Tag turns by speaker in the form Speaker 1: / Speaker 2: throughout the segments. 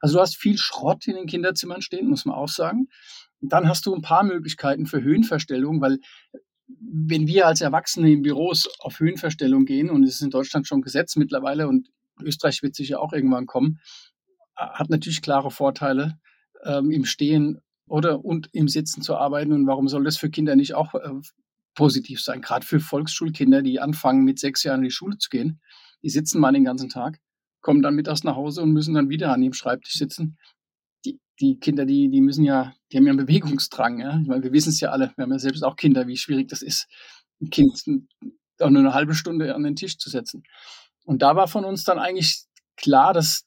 Speaker 1: Also du hast viel Schrott in den Kinderzimmern stehen, muss man auch sagen. Und dann hast du ein paar Möglichkeiten für Höhenverstellung, weil wenn wir als Erwachsene in Büros auf Höhenverstellung gehen, und es ist in Deutschland schon Gesetz mittlerweile und Österreich wird sicher auch irgendwann kommen, hat natürlich klare Vorteile, ähm, im Stehen oder und im Sitzen zu arbeiten. Und warum soll das für Kinder nicht auch äh, positiv sein? Gerade für Volksschulkinder, die anfangen, mit sechs Jahren in die Schule zu gehen. Die sitzen mal den ganzen Tag, kommen dann mittags nach Hause und müssen dann wieder an ihrem Schreibtisch sitzen. Die, die Kinder, die, die müssen ja, die haben ja einen Bewegungsdrang. Ja? Ich meine, wir wissen es ja alle, wir haben ja selbst auch Kinder, wie schwierig das ist, ein Kind auch nur eine halbe Stunde an den Tisch zu setzen. Und da war von uns dann eigentlich klar, dass,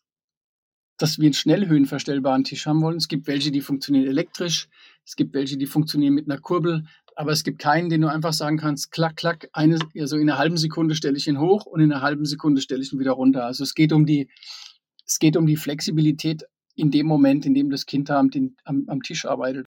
Speaker 1: dass wir einen schnell höhenverstellbaren Tisch haben wollen. Es gibt welche, die funktionieren elektrisch, es gibt welche, die funktionieren mit einer Kurbel, aber es gibt keinen, den du einfach sagen kannst, klack, klack, eine, also in einer halben Sekunde stelle ich ihn hoch und in einer halben Sekunde stelle ich ihn wieder runter. Also es geht um die, es geht um die Flexibilität in dem Moment, in dem das Kind am, am, am Tisch arbeitet.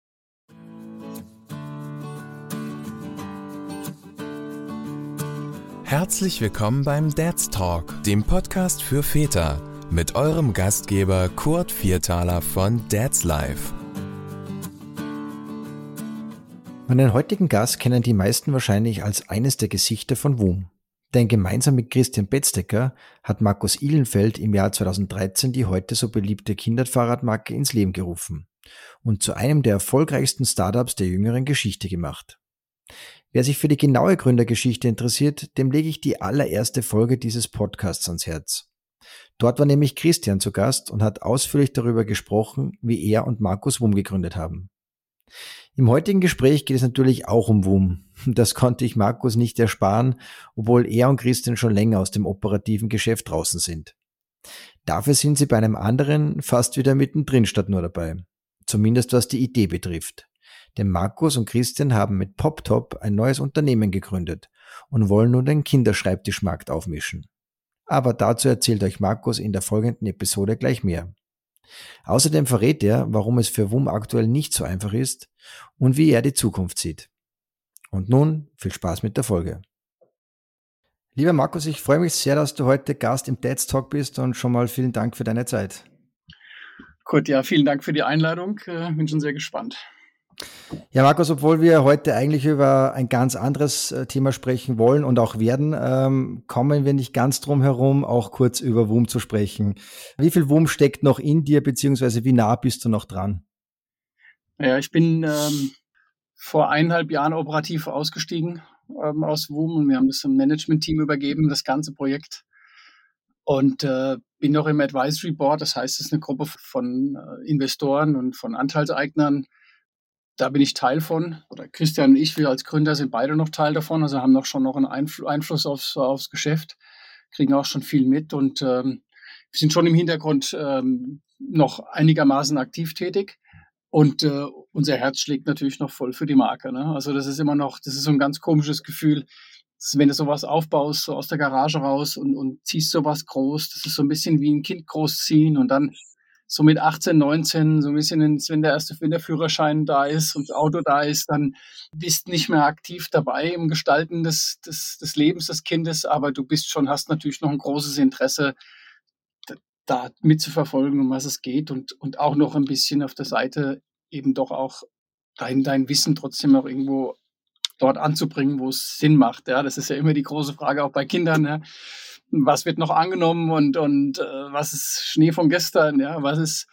Speaker 2: Herzlich willkommen beim Dad's Talk, dem Podcast für Väter, mit eurem Gastgeber Kurt Viertaler von Dad's Life.
Speaker 3: Meinen heutigen Gast kennen die meisten wahrscheinlich als eines der Gesichter von WUM. Denn gemeinsam mit Christian Betzdecker hat Markus Ihlenfeld im Jahr 2013 die heute so beliebte Kinderfahrradmarke ins Leben gerufen und zu einem der erfolgreichsten Startups der jüngeren Geschichte gemacht. Wer sich für die genaue Gründergeschichte interessiert, dem lege ich die allererste Folge dieses Podcasts ans Herz. Dort war nämlich Christian zu Gast und hat ausführlich darüber gesprochen, wie er und Markus WUM gegründet haben. Im heutigen Gespräch geht es natürlich auch um WUM. Das konnte ich Markus nicht ersparen, obwohl er und Christian schon länger aus dem operativen Geschäft draußen sind. Dafür sind sie bei einem anderen fast wieder mittendrin statt nur dabei. Zumindest was die Idee betrifft. Denn Markus und Christian haben mit PopTop ein neues Unternehmen gegründet und wollen nun den Kinderschreibtischmarkt aufmischen. Aber dazu erzählt euch Markus in der folgenden Episode gleich mehr. Außerdem verrät er, warum es für WUM aktuell nicht so einfach ist und wie er die Zukunft sieht. Und nun viel Spaß mit der Folge. Lieber Markus, ich freue mich sehr, dass du heute Gast im Dad's Talk bist und schon mal vielen Dank für deine Zeit.
Speaker 1: Gut, ja, vielen Dank für die Einladung. Äh, bin schon sehr gespannt.
Speaker 3: Ja, Markus, obwohl wir heute eigentlich über ein ganz anderes äh, Thema sprechen wollen und auch werden, ähm, kommen wir nicht ganz drum herum, auch kurz über WUM zu sprechen. Wie viel WUM steckt noch in dir, beziehungsweise wie nah bist du noch dran?
Speaker 1: Ja, ich bin ähm, vor eineinhalb Jahren operativ ausgestiegen ähm, aus WUM und wir haben das im Management-Team übergeben, das ganze Projekt. Und äh, bin noch im Advisory Board, das heißt, es ist eine Gruppe von äh, Investoren und von Anteilseignern, da bin ich Teil von. Oder Christian und ich, wir als Gründer sind beide noch Teil davon, also haben noch schon noch einen Einfl Einfluss aufs, aufs Geschäft, kriegen auch schon viel mit und ähm, wir sind schon im Hintergrund ähm, noch einigermaßen aktiv tätig. Und äh, unser Herz schlägt natürlich noch voll für die Marke. Ne? Also das ist immer noch, das ist so ein ganz komisches Gefühl, dass wenn du sowas aufbaust, so aus der Garage raus und, und ziehst sowas groß, das ist so ein bisschen wie ein Kind großziehen und dann so mit 18, 19, so ein bisschen, wenn der erste, wenn der Führerschein da ist und das Auto da ist, dann bist nicht mehr aktiv dabei im Gestalten des, des, des Lebens des Kindes, aber du bist schon, hast natürlich noch ein großes Interesse, da mitzuverfolgen, um was es geht und, und auch noch ein bisschen auf der Seite eben doch auch dein, dein Wissen trotzdem noch irgendwo dort anzubringen, wo es Sinn macht. Ja, das ist ja immer die große Frage auch bei Kindern. Ja was wird noch angenommen und, und äh, was ist Schnee von gestern, ja, was ist,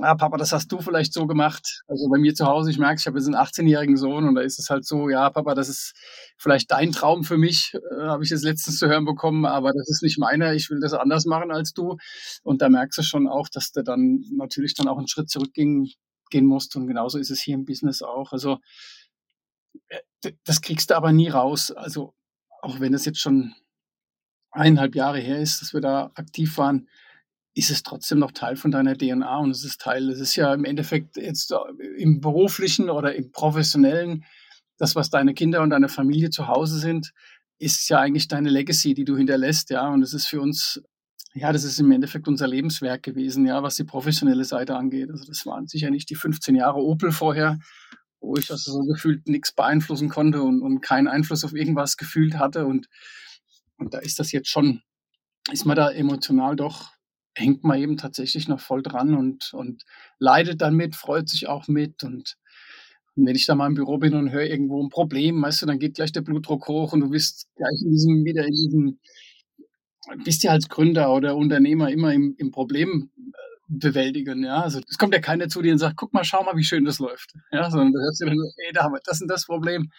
Speaker 1: ah, Papa, das hast du vielleicht so gemacht. Also bei mir zu Hause, ich merke, ich habe jetzt einen 18-jährigen Sohn und da ist es halt so, ja, Papa, das ist vielleicht dein Traum für mich, äh, habe ich jetzt letztens zu hören bekommen, aber das ist nicht meiner, ich will das anders machen als du. Und da merkst du schon auch, dass du dann natürlich dann auch einen Schritt zurückgehen gehen musst und genauso ist es hier im Business auch. Also äh, das kriegst du aber nie raus. Also auch wenn es jetzt schon eineinhalb Jahre her ist, dass wir da aktiv waren, ist es trotzdem noch Teil von deiner DNA und es ist Teil, es ist ja im Endeffekt jetzt im beruflichen oder im professionellen, das, was deine Kinder und deine Familie zu Hause sind, ist ja eigentlich deine Legacy, die du hinterlässt, ja, und es ist für uns, ja, das ist im Endeffekt unser Lebenswerk gewesen, ja, was die professionelle Seite angeht. Also das waren sicher nicht die 15 Jahre Opel vorher, wo ich also so gefühlt nichts beeinflussen konnte und, und keinen Einfluss auf irgendwas gefühlt hatte und und da ist das jetzt schon, ist man da emotional doch hängt man eben tatsächlich noch voll dran und, und leidet dann mit, freut sich auch mit und wenn ich da mal im Büro bin und höre irgendwo ein Problem, weißt du, dann geht gleich der Blutdruck hoch und du bist gleich in diesem, wieder in diesem, bist ja als Gründer oder Unternehmer immer im, im Problem äh, bewältigen, ja. Also es kommt ja keiner zu dir und sagt, guck mal, schau mal, wie schön das läuft. Ja, sondern du hörst dir dann, ey, da haben wir das und das Problem.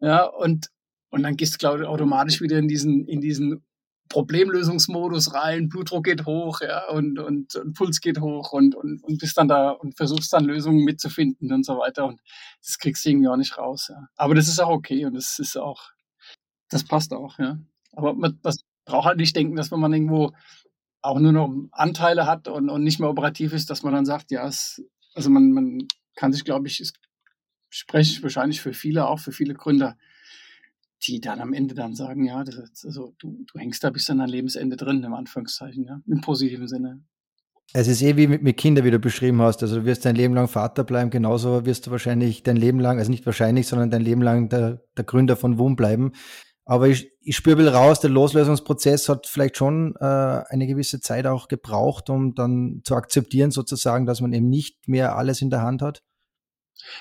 Speaker 1: Ja, und, und dann gehst du, glaube ich, automatisch wieder in diesen, in diesen Problemlösungsmodus rein, Blutdruck geht hoch, ja, und, und, und Puls geht hoch und, und, und bist dann da und versuchst dann Lösungen mitzufinden und so weiter. Und das kriegst du irgendwie auch nicht raus, ja. Aber das ist auch okay und das ist auch, das passt auch, ja. Aber man das braucht halt nicht denken, dass wenn man irgendwo auch nur noch Anteile hat und, und nicht mehr operativ ist, dass man dann sagt, ja, es, also man, man kann sich, glaube ich, spreche ich wahrscheinlich für viele, auch für viele Gründer, die dann am Ende dann sagen, ja, das, also du, du hängst da bis an dein Lebensende drin, im Anführungszeichen, ja, im positiven Sinne.
Speaker 3: Es ist eh wie mit, mit Kindern, wie du beschrieben hast. Also du wirst dein Leben lang Vater bleiben, genauso wirst du wahrscheinlich dein Leben lang, also nicht wahrscheinlich, sondern dein Leben lang der, der Gründer von WUM bleiben. Aber ich, ich spüre raus, der Loslösungsprozess hat vielleicht schon äh, eine gewisse Zeit auch gebraucht, um dann zu akzeptieren, sozusagen, dass man eben nicht mehr alles in der Hand hat.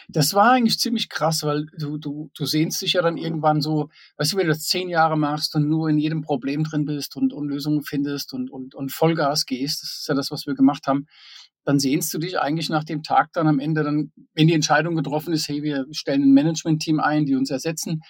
Speaker 1: Das war eigentlich ziemlich krass, weil du, du, du sehnst dich ja dann irgendwann so, weißt du, wenn du das zehn Jahre machst und nur in jedem Problem drin bist und, und Lösungen findest und, und, und Vollgas gehst, das ist ja das, was wir gemacht haben, dann sehnst du dich eigentlich nach dem Tag dann am Ende, dann, wenn die Entscheidung getroffen ist, hey, wir stellen ein Management-Team ein, die uns ersetzen,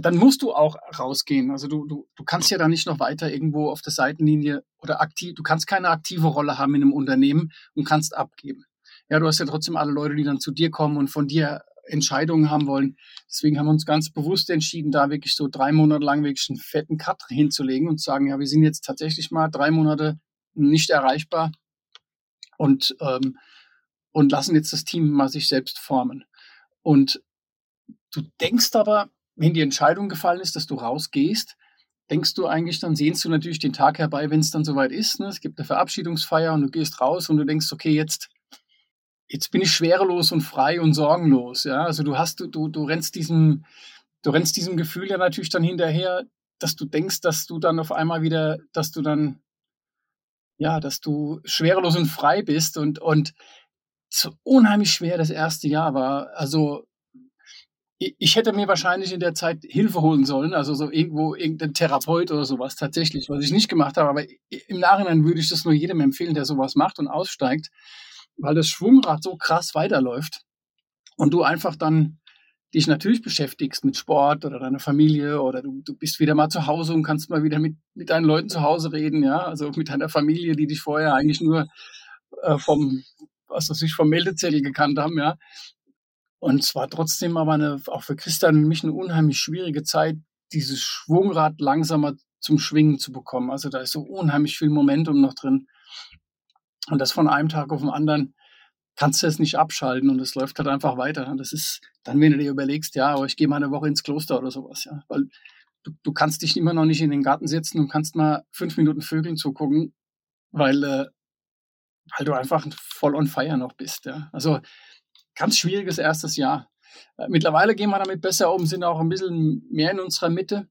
Speaker 1: dann musst du auch rausgehen. Also du, du, du kannst ja da nicht noch weiter irgendwo auf der Seitenlinie oder aktiv, du kannst keine aktive Rolle haben in einem Unternehmen und kannst abgeben ja, du hast ja trotzdem alle Leute, die dann zu dir kommen und von dir Entscheidungen haben wollen. Deswegen haben wir uns ganz bewusst entschieden, da wirklich so drei Monate lang wirklich einen fetten Cut hinzulegen und zu sagen, ja, wir sind jetzt tatsächlich mal drei Monate nicht erreichbar und, ähm, und lassen jetzt das Team mal sich selbst formen. Und du denkst aber, wenn die Entscheidung gefallen ist, dass du rausgehst, denkst du eigentlich, dann sehnst du natürlich den Tag herbei, wenn es dann soweit ist. Ne? Es gibt eine Verabschiedungsfeier und du gehst raus und du denkst, okay, jetzt jetzt bin ich schwerelos und frei und sorgenlos. Ja, also du hast, du, du, du rennst diesem, du rennst diesem Gefühl ja natürlich dann hinterher, dass du denkst, dass du dann auf einmal wieder, dass du dann, ja, dass du schwerelos und frei bist und, und so unheimlich schwer das erste Jahr war. Also, ich hätte mir wahrscheinlich in der Zeit Hilfe holen sollen, also so irgendwo irgendein Therapeut oder sowas tatsächlich, was ich nicht gemacht habe. Aber im Nachhinein würde ich das nur jedem empfehlen, der sowas macht und aussteigt, weil das Schwungrad so krass weiterläuft und du einfach dann dich natürlich beschäftigst mit Sport oder deiner Familie oder du, du bist wieder mal zu Hause und kannst mal wieder mit, mit deinen Leuten zu Hause reden, ja, also mit deiner Familie, die dich vorher eigentlich nur äh, vom, was weiß ich, vom Meldezettel gekannt haben, ja. Und es war trotzdem aber eine, auch für Christian und mich eine unheimlich schwierige Zeit, dieses Schwungrad langsamer zum Schwingen zu bekommen. Also da ist so unheimlich viel Momentum noch drin. Und das von einem Tag auf den anderen kannst du es nicht abschalten und es läuft halt einfach weiter. Das ist dann, wenn du dir überlegst, ja, aber ich gehe mal eine Woche ins Kloster oder sowas, ja. Weil du, du kannst dich immer noch nicht in den Garten setzen und kannst mal fünf Minuten Vögeln zugucken, weil, äh, weil du einfach voll on fire noch bist, ja. Also ganz schwieriges erstes Jahr. Äh, mittlerweile gehen wir damit besser um, sind auch ein bisschen mehr in unserer Mitte.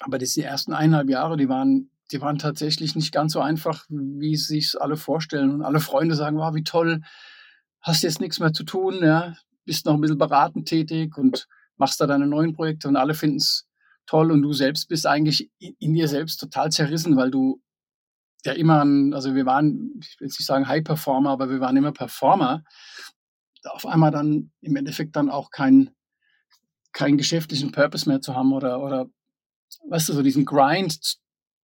Speaker 1: Aber das die ersten eineinhalb Jahre, die waren die waren tatsächlich nicht ganz so einfach, wie sich alle vorstellen. Und alle Freunde sagen, wow, wie toll, hast jetzt nichts mehr zu tun, ja, bist noch ein bisschen beratend tätig und machst da deine neuen Projekte und alle finden es toll und du selbst bist eigentlich in, dir selbst total zerrissen, weil du ja immer, ein, also wir waren, ich will jetzt nicht sagen High Performer, aber wir waren immer Performer. Auf einmal dann im Endeffekt dann auch keinen keinen geschäftlichen Purpose mehr zu haben oder, oder weißt du, so diesen Grind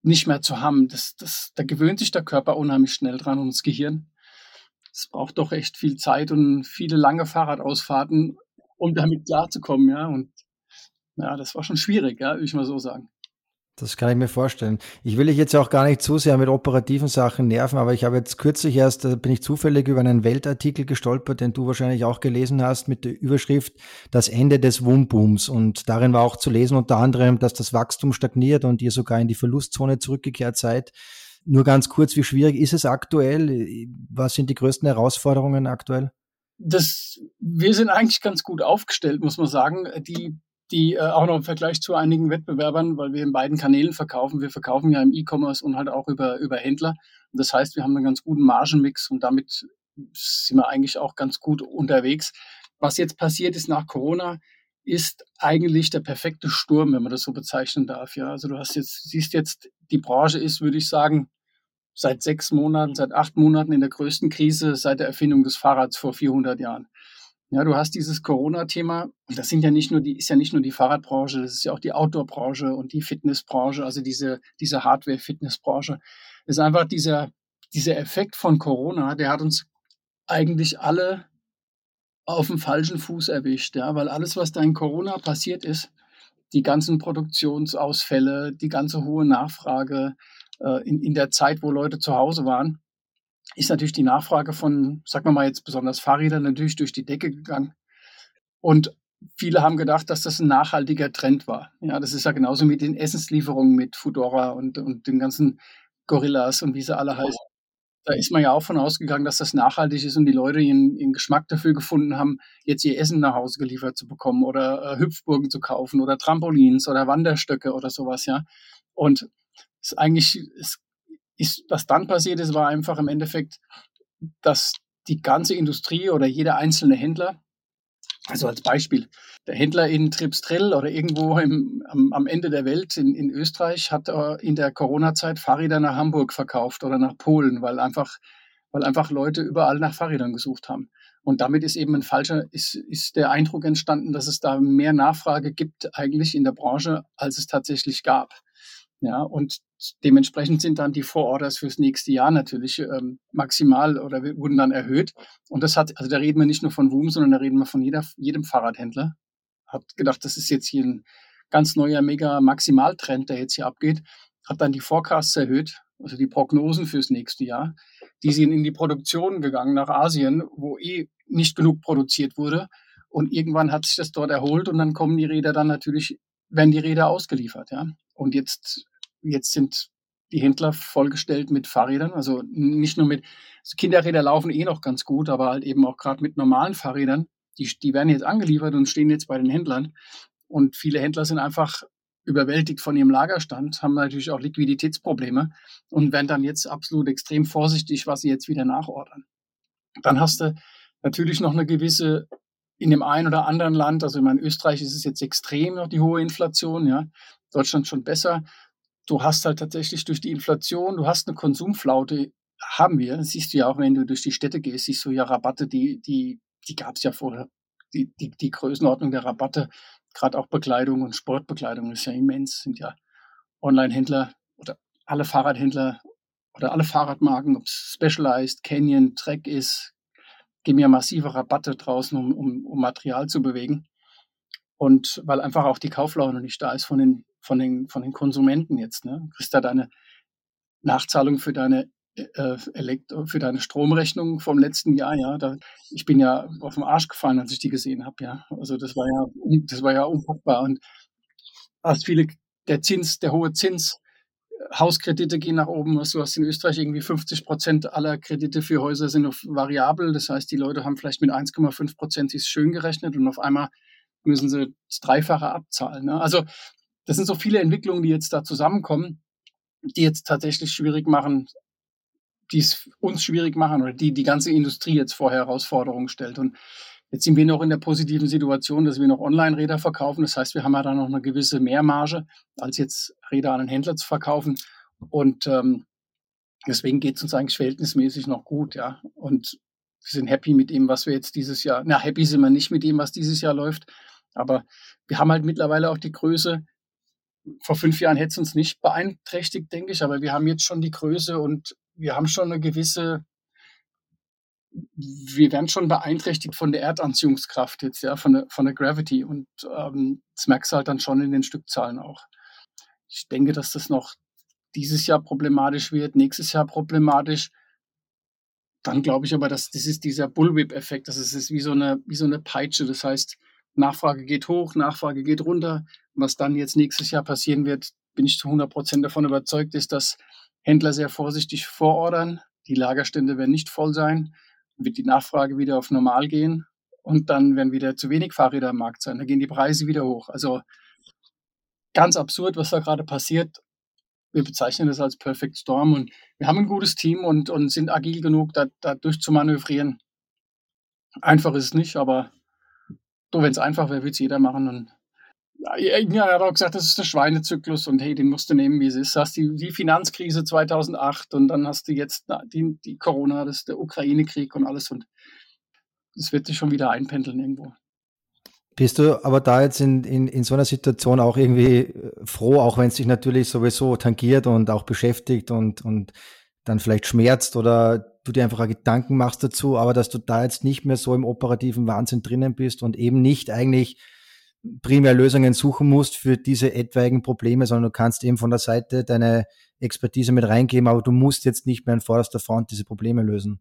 Speaker 1: nicht mehr zu haben. Das, das, da gewöhnt sich der Körper unheimlich schnell dran und das Gehirn. Es braucht doch echt viel Zeit und viele lange Fahrradausfahrten, um damit klarzukommen, ja. Und ja, das war schon schwierig, ja, würde ich mal so sagen.
Speaker 3: Das kann ich mir vorstellen. Ich will dich jetzt auch gar nicht zu sehr mit operativen Sachen nerven, aber ich habe jetzt kürzlich erst, da bin ich zufällig über einen Weltartikel gestolpert, den du wahrscheinlich auch gelesen hast, mit der Überschrift Das Ende des Wumbooms. Und darin war auch zu lesen unter anderem, dass das Wachstum stagniert und ihr sogar in die Verlustzone zurückgekehrt seid. Nur ganz kurz, wie schwierig ist es aktuell? Was sind die größten Herausforderungen aktuell?
Speaker 1: Das, wir sind eigentlich ganz gut aufgestellt, muss man sagen. Die die äh, auch noch im Vergleich zu einigen Wettbewerbern, weil wir in beiden Kanälen verkaufen. Wir verkaufen ja im E-Commerce und halt auch über, über Händler. Und das heißt, wir haben einen ganz guten Margenmix und damit sind wir eigentlich auch ganz gut unterwegs. Was jetzt passiert ist nach Corona, ist eigentlich der perfekte Sturm, wenn man das so bezeichnen darf. Ja, also du hast jetzt, siehst jetzt, die Branche ist, würde ich sagen, seit sechs Monaten, seit acht Monaten in der größten Krise seit der Erfindung des Fahrrads vor 400 Jahren. Ja, du hast dieses Corona-Thema das sind ja nicht nur die, ist ja nicht nur die Fahrradbranche, das ist ja auch die Outdoor-Branche und die Fitnessbranche, also diese, diese Hardware-Fitnessbranche. Ist einfach dieser, dieser Effekt von Corona, der hat uns eigentlich alle auf dem falschen Fuß erwischt, ja, weil alles, was da in Corona passiert ist, die ganzen Produktionsausfälle, die ganze hohe Nachfrage äh, in, in der Zeit, wo Leute zu Hause waren, ist natürlich die Nachfrage von, sagen wir mal jetzt besonders Fahrrädern, natürlich durch die Decke gegangen. Und viele haben gedacht, dass das ein nachhaltiger Trend war. Ja, das ist ja genauso mit den Essenslieferungen mit Fudora und, und den ganzen Gorillas und wie sie alle heißen. Da ist man ja auch von ausgegangen, dass das nachhaltig ist und die Leute ihren, ihren Geschmack dafür gefunden haben, jetzt ihr Essen nach Hause geliefert zu bekommen oder äh, Hüpfburgen zu kaufen oder Trampolins oder Wanderstöcke oder sowas, ja. Und es ist eigentlich, es ist, was dann passiert ist, war einfach im Endeffekt, dass die ganze Industrie oder jeder einzelne Händler, also als Beispiel, der Händler in Tripstrill oder irgendwo im, am, am, Ende der Welt in, in Österreich hat in der Corona-Zeit Fahrräder nach Hamburg verkauft oder nach Polen, weil einfach, weil einfach Leute überall nach Fahrrädern gesucht haben. Und damit ist eben ein falscher, ist, ist der Eindruck entstanden, dass es da mehr Nachfrage gibt eigentlich in der Branche, als es tatsächlich gab. Ja, und dementsprechend sind dann die Vororders fürs nächste Jahr natürlich ähm, maximal oder wurden dann erhöht. Und das hat, also da reden wir nicht nur von WUM, sondern da reden wir von jeder, jedem Fahrradhändler. Hat gedacht, das ist jetzt hier ein ganz neuer mega Maximaltrend, der jetzt hier abgeht. Hat dann die Forecasts erhöht, also die Prognosen fürs nächste Jahr. Die sind in die Produktion gegangen nach Asien, wo eh nicht genug produziert wurde. Und irgendwann hat sich das dort erholt und dann kommen die Räder dann natürlich, werden die Räder ausgeliefert, ja. Und jetzt, jetzt sind die Händler vollgestellt mit Fahrrädern. Also nicht nur mit also Kinderräder laufen eh noch ganz gut, aber halt eben auch gerade mit normalen Fahrrädern. Die, die werden jetzt angeliefert und stehen jetzt bei den Händlern. Und viele Händler sind einfach überwältigt von ihrem Lagerstand, haben natürlich auch Liquiditätsprobleme und werden dann jetzt absolut extrem vorsichtig, was sie jetzt wieder nachordern. Dann hast du natürlich noch eine gewisse in dem einen oder anderen Land, also in Österreich ist es jetzt extrem noch die hohe Inflation, ja. Deutschland schon besser. Du hast halt tatsächlich durch die Inflation, du hast eine Konsumflaute, haben wir. Das siehst du ja auch, wenn du durch die Städte gehst, siehst du ja Rabatte, die, die, die gab es ja vorher. Die, die, die Größenordnung der Rabatte, gerade auch Bekleidung und Sportbekleidung ist ja immens, sind ja Online-Händler oder alle Fahrradhändler oder alle Fahrradmarken, ob es Specialized, Canyon, Trek ist, geben ja massive Rabatte draußen, um, um, um Material zu bewegen. Und weil einfach auch die Kauflaune nicht da ist von den, von den, von den Konsumenten jetzt. Ne? Kriegst da deine Nachzahlung für deine äh, Elektro für deine Stromrechnung vom letzten Jahr, ja, da, ich bin ja auf den Arsch gefallen, als ich die gesehen habe, ja. Also das war ja, das war ja unpackbar und hast viele, der Zins, der hohe Zins, Hauskredite gehen nach oben. Du hast in Österreich irgendwie 50 Prozent aller Kredite für Häuser sind auf variabel. Das heißt, die Leute haben vielleicht mit 1,5 Prozent sich schön gerechnet und auf einmal müssen sie das Dreifache abzahlen. Ne? Also das sind so viele Entwicklungen, die jetzt da zusammenkommen, die jetzt tatsächlich schwierig machen, die es uns schwierig machen oder die die ganze Industrie jetzt vor Herausforderungen stellt. Und jetzt sind wir noch in der positiven Situation, dass wir noch Online-Räder verkaufen. Das heißt, wir haben ja da noch eine gewisse Mehrmarge, als jetzt Räder an einen Händler zu verkaufen. Und ähm, deswegen geht es uns eigentlich verhältnismäßig noch gut, ja. Und wir sind happy mit dem, was wir jetzt dieses Jahr, na, happy sind wir nicht mit dem, was dieses Jahr läuft, aber wir haben halt mittlerweile auch die Größe. Vor fünf Jahren hätte es uns nicht beeinträchtigt, denke ich, aber wir haben jetzt schon die Größe und wir haben schon eine gewisse, wir werden schon beeinträchtigt von der Erdanziehungskraft jetzt, ja, von der, von der Gravity. Und ähm, das merkst du halt dann schon in den Stückzahlen auch. Ich denke, dass das noch dieses Jahr problematisch wird, nächstes Jahr problematisch. Dann glaube ich aber, dass das ist dieser Bullwhip-Effekt, das ist wie so eine, wie so eine Peitsche. Das heißt, Nachfrage geht hoch, Nachfrage geht runter. Was dann jetzt nächstes Jahr passieren wird, bin ich zu 100 Prozent davon überzeugt, ist, dass Händler sehr vorsichtig vorordern. Die Lagerstände werden nicht voll sein. Wird die Nachfrage wieder auf normal gehen. und dann werden wieder zu wenig Fahrräder am Markt sein. Da gehen die Preise wieder hoch. Also ganz absurd, was da gerade passiert. Wir bezeichnen das als Perfect Storm und wir haben ein gutes Team und, und sind agil genug, da, da durchzumanövrieren. Einfach ist es nicht, aber so, wenn es einfach wäre, würde es jeder machen. Und ja, er hat auch gesagt, das ist der Schweinezyklus und hey, den musst du nehmen, wie es ist. Du hast die, die Finanzkrise 2008 und dann hast du jetzt die, die Corona, das ist der Ukraine-Krieg und alles und es wird sich schon wieder einpendeln irgendwo.
Speaker 3: Bist du aber da jetzt in, in, in so einer Situation auch irgendwie äh, froh, auch wenn es dich natürlich sowieso tangiert und auch beschäftigt und, und dann vielleicht schmerzt oder du dir einfach Gedanken machst dazu, aber dass du da jetzt nicht mehr so im operativen Wahnsinn drinnen bist und eben nicht eigentlich primär Lösungen suchen musst für diese etwaigen Probleme, sondern du kannst eben von der Seite deine Expertise mit reingeben, aber du musst jetzt nicht mehr in vorderster Front diese Probleme lösen.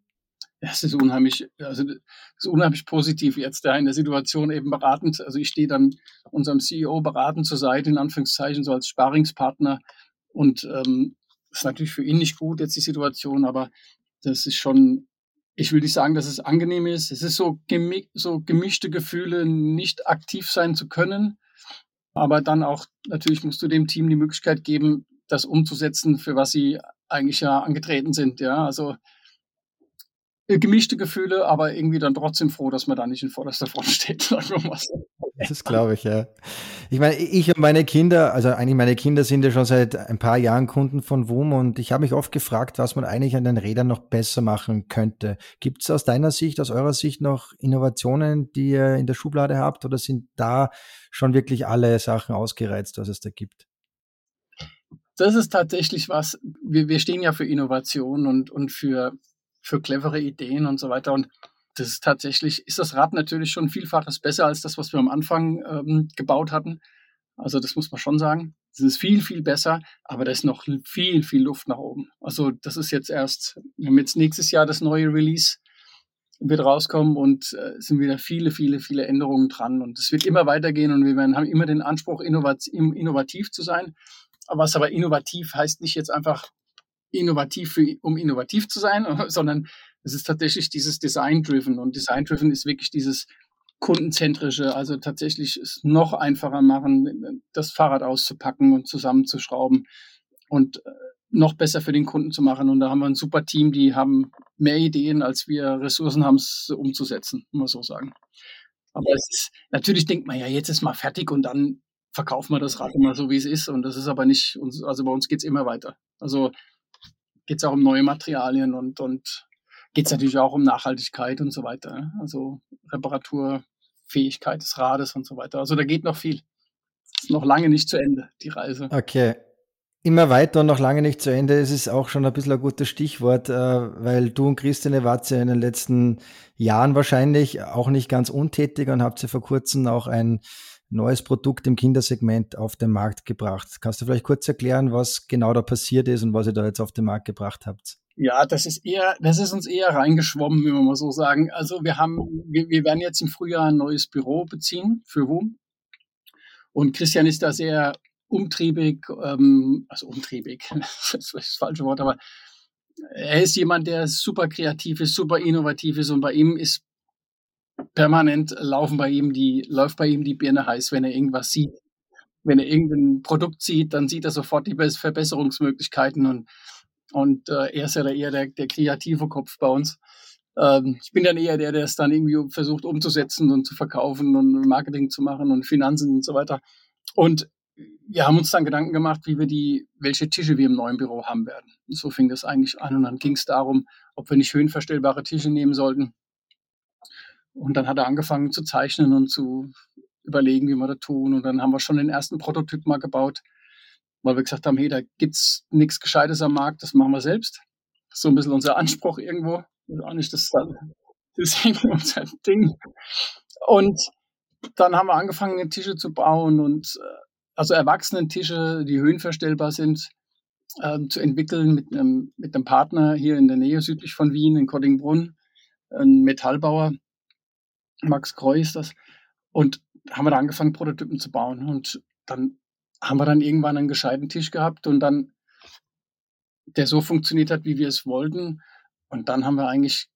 Speaker 1: Es ist unheimlich, also es ist unheimlich positiv jetzt da in der Situation eben beratend. Also ich stehe dann unserem CEO beratend zur Seite, in Anführungszeichen, so als Sparingspartner. Und ähm, ist natürlich für ihn nicht gut jetzt die Situation, aber das ist schon ich will nicht sagen, dass es angenehm ist. Es ist so, gemi so gemischte Gefühle, nicht aktiv sein zu können. Aber dann auch, natürlich musst du dem Team die Möglichkeit geben, das umzusetzen, für was sie eigentlich ja angetreten sind. Ja, also äh, gemischte Gefühle, aber irgendwie dann trotzdem froh, dass man da nicht in vorderster Front steht, sagen wir mal so.
Speaker 3: Das glaube ich, ja. Ich meine, ich und meine Kinder, also eigentlich meine Kinder sind ja schon seit ein paar Jahren Kunden von WUM und ich habe mich oft gefragt, was man eigentlich an den Rädern noch besser machen könnte. Gibt es aus deiner Sicht, aus eurer Sicht noch Innovationen, die ihr in der Schublade habt oder sind da schon wirklich alle Sachen ausgereizt, was es da gibt?
Speaker 1: Das ist tatsächlich was, wir, wir stehen ja für Innovation und, und für für clevere Ideen und so weiter. Und das ist tatsächlich, ist das Rad natürlich schon vielfaches besser als das, was wir am Anfang ähm, gebaut hatten. Also das muss man schon sagen. Es ist viel, viel besser, aber da ist noch viel, viel Luft nach oben. Also das ist jetzt erst, wir haben jetzt nächstes Jahr das neue Release wird rauskommen und äh, sind wieder viele, viele, viele Änderungen dran. Und es wird immer weitergehen und wir werden, haben immer den Anspruch, innovativ, innovativ zu sein. Aber was aber innovativ heißt nicht jetzt einfach innovativ, für, um innovativ zu sein, sondern es ist tatsächlich dieses Design-Driven. Und Design-Driven ist wirklich dieses kundenzentrische, also tatsächlich es noch einfacher machen, das Fahrrad auszupacken und zusammenzuschrauben und äh, noch besser für den Kunden zu machen. Und da haben wir ein super Team, die haben mehr Ideen, als wir Ressourcen haben, es umzusetzen, muss man so sagen. Aber es ist, natürlich denkt man ja, jetzt ist mal fertig und dann verkaufen wir das Rad immer so, wie es ist. Und das ist aber nicht, also bei uns geht es immer weiter. Also geht es auch um neue Materialien und, und geht es natürlich auch um Nachhaltigkeit und so weiter. Ne? Also Reparaturfähigkeit des Rades und so weiter. Also da geht noch viel. Ist noch lange nicht zu Ende, die Reise.
Speaker 3: Okay. Immer weiter und noch lange nicht zu Ende. Es ist auch schon ein bisschen ein gutes Stichwort, äh, weil du und Christine wart ja in den letzten Jahren wahrscheinlich auch nicht ganz untätig und habt ja vor kurzem auch ein neues Produkt im Kindersegment auf den Markt gebracht. Kannst du vielleicht kurz erklären, was genau da passiert ist und was ihr da jetzt auf den Markt gebracht habt?
Speaker 1: Ja, das ist eher, das ist uns eher reingeschwommen, wenn wir mal so sagen. Also wir haben, wir, wir werden jetzt im Frühjahr ein neues Büro beziehen für WUM. Und Christian ist da sehr umtriebig, ähm, also umtriebig, das ist das falsche Wort, aber er ist jemand, der super kreativ ist, super innovativ ist und bei ihm ist permanent laufen bei ihm die, läuft bei ihm die Birne heiß, wenn er irgendwas sieht. Wenn er irgendein Produkt sieht, dann sieht er sofort die Verbesserungsmöglichkeiten und, und äh, er ist ja eher der, der kreative Kopf bei uns. Ähm, ich bin dann eher der, der es dann irgendwie versucht umzusetzen und zu verkaufen und Marketing zu machen und Finanzen und so weiter. Und wir haben uns dann Gedanken gemacht, wie wir die, welche Tische wir im neuen Büro haben werden. Und so fing das eigentlich an und dann ging es darum, ob wir nicht höhenverstellbare Tische nehmen sollten und dann hat er angefangen zu zeichnen und zu überlegen, wie wir das tun. Und dann haben wir schon den ersten Prototyp mal gebaut, weil wir gesagt haben, hey, da gibt's nichts Gescheites am Markt, das machen wir selbst. So ein bisschen unser Anspruch irgendwo. Ist auch nicht das, das ist unser Ding. Und dann haben wir angefangen, Tische zu bauen und äh, also Erwachsenen-Tische, die höhenverstellbar sind, ähm, zu entwickeln mit einem, mit einem Partner hier in der Nähe südlich von Wien, in Koddingbrunn, ein Metallbauer, Max Kreu ist das. Und haben wir da angefangen, Prototypen zu bauen. Und dann haben wir dann irgendwann einen gescheiten Tisch gehabt und dann, der so funktioniert hat, wie wir es wollten. Und dann haben wir eigentlich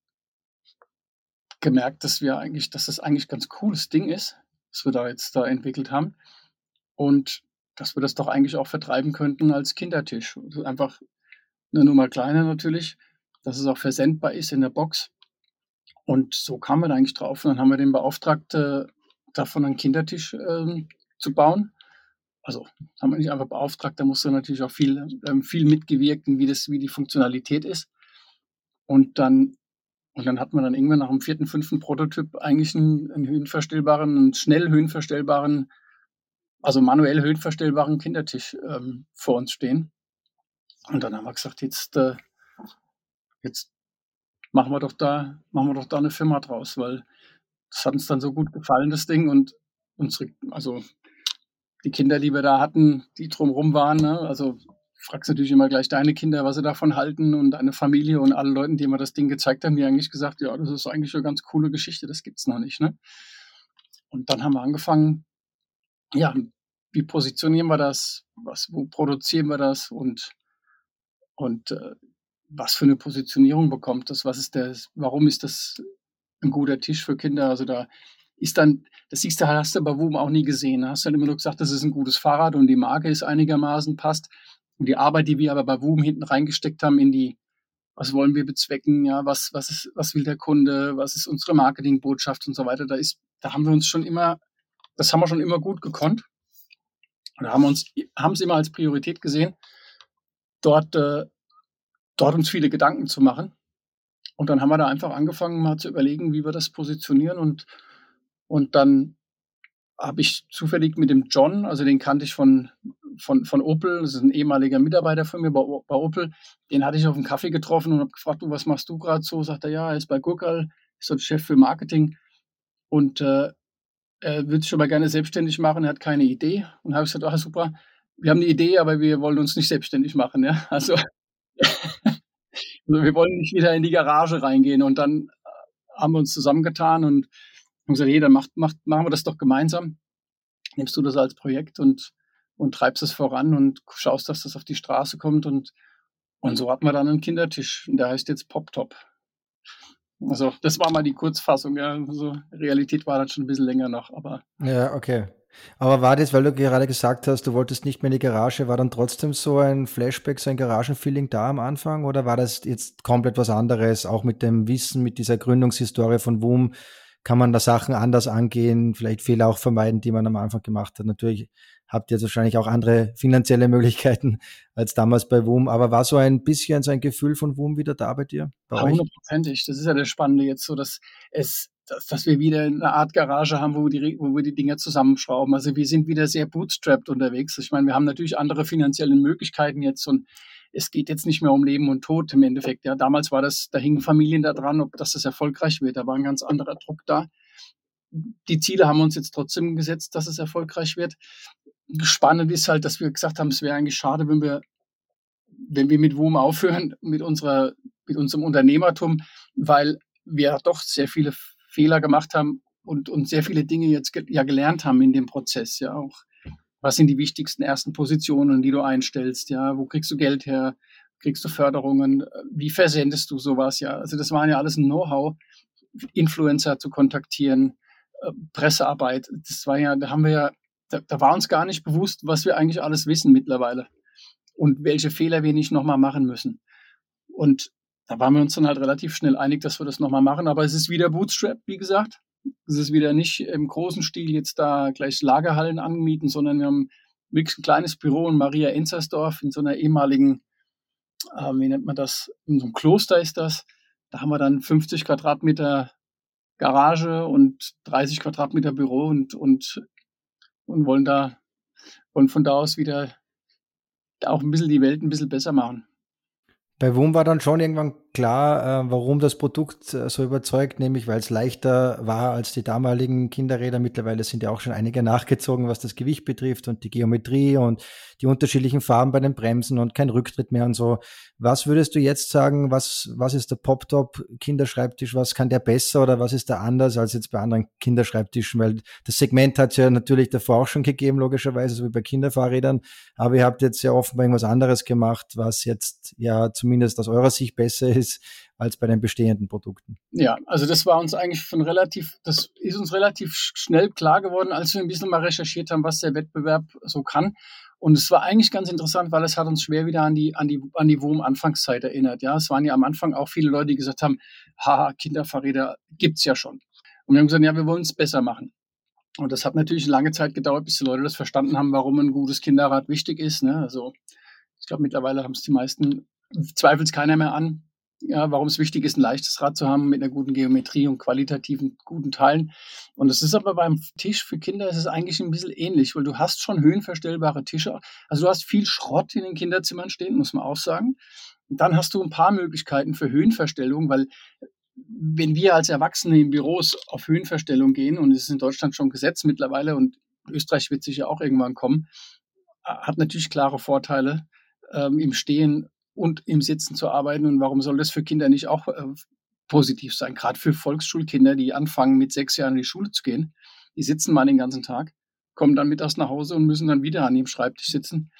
Speaker 1: gemerkt, dass wir eigentlich, dass das eigentlich ganz cooles Ding ist, was wir da jetzt da entwickelt haben. Und dass wir das doch eigentlich auch vertreiben könnten als Kindertisch. Also einfach eine Nummer kleiner natürlich, dass es auch versendbar ist in der Box. Und so kam man eigentlich drauf. Und dann haben wir den beauftragt, davon einen Kindertisch äh, zu bauen. Also haben wir nicht einfach beauftragt, da musste natürlich auch viel, ähm, viel mitgewirkt, wie, das, wie die Funktionalität ist. Und dann, und dann hat man dann irgendwann nach dem vierten, fünften Prototyp eigentlich einen, einen höhenverstellbaren, einen schnell höhenverstellbaren, also manuell höhenverstellbaren Kindertisch ähm, vor uns stehen. Und dann haben wir gesagt, jetzt, äh, jetzt machen wir doch da, machen wir doch da eine Firma draus, weil das hat uns dann so gut gefallen, das Ding. Und unsere, also die Kinder, die wir da hatten, die drumherum waren, ne? also fragst natürlich immer gleich deine Kinder, was sie davon halten und deine Familie und alle Leuten, die mir das Ding gezeigt haben, die eigentlich gesagt, ja, das ist eigentlich eine ganz coole Geschichte, das gibt's noch nicht, ne? Und dann haben wir angefangen, ja, wie positionieren wir das, was, wo produzieren wir das und, und äh, was für eine Positionierung bekommt das, was ist das, warum ist das ein guter Tisch für Kinder? Also da ist dann, das siehst du, hast du bei WUM auch nie gesehen. Hast dann immer nur gesagt, das ist ein gutes Fahrrad und die Marke ist einigermaßen passt. Und die Arbeit, die wir aber bei WUM hinten reingesteckt haben in die, was wollen wir bezwecken, ja, was, was ist, was will der Kunde, was ist unsere Marketingbotschaft und so weiter, da ist, da haben wir uns schon immer, das haben wir schon immer gut gekonnt. Und da haben uns, haben es immer als Priorität gesehen, dort, äh, dort uns viele Gedanken zu machen. Und dann haben wir da einfach angefangen, mal zu überlegen, wie wir das positionieren und, und dann habe ich zufällig mit dem John, also den kannte ich von, von, von Opel, das ist ein ehemaliger Mitarbeiter von mir bei, bei Opel, den hatte ich auf dem Kaffee getroffen und habe gefragt, du, was machst du gerade so? Sagt er, ja, er ist bei Gurkal, ist so Chef für Marketing und äh, er würde sich mal gerne selbstständig machen, er hat keine Idee. Und habe ich gesagt, ah, super, wir haben eine Idee, aber wir wollen uns nicht selbstständig machen. Ja? Also, also wir wollen nicht wieder in die Garage reingehen. Und dann äh, haben wir uns zusammengetan und haben gesagt, hey, dann macht, macht, machen wir das doch gemeinsam. Nimmst du das als Projekt und, und treibst es voran und schaust, dass das auf die Straße kommt. Und, und so hatten wir dann einen Kindertisch. Und der heißt jetzt PopTop. Also, das war mal die Kurzfassung. Ja. Also, Realität war dann schon ein bisschen länger noch, aber.
Speaker 3: Ja, okay. Aber war das, weil du gerade gesagt hast, du wolltest nicht mehr in die Garage, war dann trotzdem so ein Flashback, so ein Garagenfeeling da am Anfang oder war das jetzt komplett was anderes, auch mit dem Wissen, mit dieser Gründungshistorie von WUM? Kann man da Sachen anders angehen, vielleicht Fehler auch vermeiden, die man am Anfang gemacht hat. Natürlich habt ihr jetzt wahrscheinlich auch andere finanzielle Möglichkeiten als damals bei WUM, aber war so ein bisschen so ein Gefühl von WUM wieder da bei dir?
Speaker 1: Hundertprozentig. Das ist ja das Spannende jetzt so, dass es dass, wir wieder eine Art Garage haben, wo, die, wo wir die Dinger zusammenschrauben. Also wir sind wieder sehr bootstrapped unterwegs. Ich meine, wir haben natürlich andere finanzielle Möglichkeiten jetzt und es geht jetzt nicht mehr um Leben und Tod im Endeffekt. Ja, damals war das, da hingen Familien da dran, ob das, das erfolgreich wird. Da war ein ganz anderer Druck da. Die Ziele haben uns jetzt trotzdem gesetzt, dass es erfolgreich wird. Spannend ist halt, dass wir gesagt haben, es wäre eigentlich schade, wenn wir, wenn wir mit WUM aufhören, mit unserer, mit unserem Unternehmertum, weil wir doch sehr viele Fehler gemacht haben und, und sehr viele Dinge jetzt ge ja gelernt haben in dem Prozess, ja auch was sind die wichtigsten ersten Positionen, die du einstellst? Ja, wo kriegst du Geld her? Kriegst du Förderungen? Wie versendest du sowas? Ja, also das waren ja alles ein Know-how, Influencer zu kontaktieren, äh, Pressearbeit. Das war ja, da haben wir ja, da, da war uns gar nicht bewusst, was wir eigentlich alles wissen mittlerweile und welche Fehler wir nicht nochmal machen müssen. Und da waren wir uns dann halt relativ schnell einig, dass wir das nochmal machen. Aber es ist wieder Bootstrap, wie gesagt. Es ist wieder nicht im großen Stil jetzt da gleich Lagerhallen anmieten, sondern wir haben wirklich ein kleines Büro in Maria Enzersdorf in so einer ehemaligen, äh, wie nennt man das, in so einem Kloster ist das. Da haben wir dann 50 Quadratmeter Garage und 30 Quadratmeter Büro und, und, und wollen da, wollen von da aus wieder auch ein bisschen die Welt ein bisschen besser machen.
Speaker 3: Bei WUM war dann schon irgendwann klar, äh, warum das Produkt äh, so überzeugt, nämlich weil es leichter war als die damaligen Kinderräder. Mittlerweile sind ja auch schon einige nachgezogen, was das Gewicht betrifft und die Geometrie und die unterschiedlichen Farben bei den Bremsen und kein Rücktritt mehr und so. Was würdest du jetzt sagen, was, was ist der Pop-Top Kinderschreibtisch, was kann der besser oder was ist da anders als jetzt bei anderen Kinderschreibtischen? Weil das Segment hat es ja natürlich davor auch schon gegeben, logischerweise, so wie bei Kinderfahrrädern, aber ihr habt jetzt ja offenbar irgendwas anderes gemacht, was jetzt ja zumindest aus eurer Sicht besser ist ist als bei den bestehenden Produkten.
Speaker 1: Ja, also das war uns eigentlich von relativ, das ist uns relativ schnell klar geworden, als wir ein bisschen mal recherchiert haben, was der Wettbewerb so kann. Und es war eigentlich ganz interessant, weil es hat uns schwer wieder an die, an die, an die WOM-Anfangszeit erinnert. Ja, es waren ja am Anfang auch viele Leute, die gesagt haben, haha, Kinderfahrräder gibt's ja schon. Und wir haben gesagt, ja, wir wollen es besser machen. Und das hat natürlich lange Zeit gedauert, bis die Leute das verstanden haben, warum ein gutes Kinderrad wichtig ist. Ne? Also ich glaube, mittlerweile haben es die meisten, zweifelt es keiner mehr an, ja, warum es wichtig ist, ein leichtes Rad zu haben mit einer guten Geometrie und qualitativen guten Teilen. Und das ist aber beim Tisch für Kinder ist es eigentlich ein bisschen ähnlich, weil du hast schon höhenverstellbare Tische. Also du hast viel Schrott in den Kinderzimmern stehen, muss man auch sagen. Und dann hast du ein paar Möglichkeiten für Höhenverstellung, weil wenn wir als Erwachsene in Büros auf Höhenverstellung gehen, und es ist in Deutschland schon Gesetz mittlerweile und Österreich wird sicher auch irgendwann kommen, hat natürlich klare Vorteile, ähm, im Stehen und im Sitzen zu arbeiten. Und warum soll das für Kinder nicht auch äh, positiv sein? Gerade für Volksschulkinder, die anfangen, mit sechs Jahren in die Schule zu gehen. Die sitzen mal den ganzen Tag, kommen dann mittags nach Hause und müssen dann wieder an dem Schreibtisch sitzen.